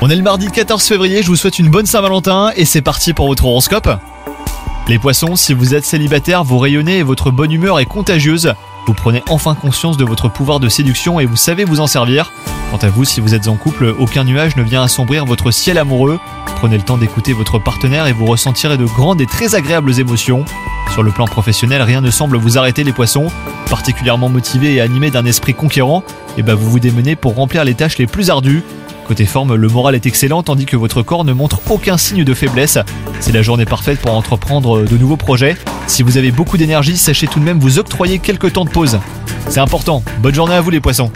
On est le mardi 14 février, je vous souhaite une bonne Saint-Valentin et c'est parti pour votre horoscope. Les poissons, si vous êtes célibataire, vous rayonnez et votre bonne humeur est contagieuse. Vous prenez enfin conscience de votre pouvoir de séduction et vous savez vous en servir. Quant à vous, si vous êtes en couple, aucun nuage ne vient assombrir votre ciel amoureux. Prenez le temps d'écouter votre partenaire et vous ressentirez de grandes et très agréables émotions. Sur le plan professionnel, rien ne semble vous arrêter les poissons. Particulièrement motivé et animé d'un esprit conquérant, et ben vous vous démenez pour remplir les tâches les plus ardues. Côté forme, le moral est excellent tandis que votre corps ne montre aucun signe de faiblesse. C'est la journée parfaite pour entreprendre de nouveaux projets. Si vous avez beaucoup d'énergie, sachez tout de même vous octroyer quelques temps de pause. C'est important. Bonne journée à vous les poissons.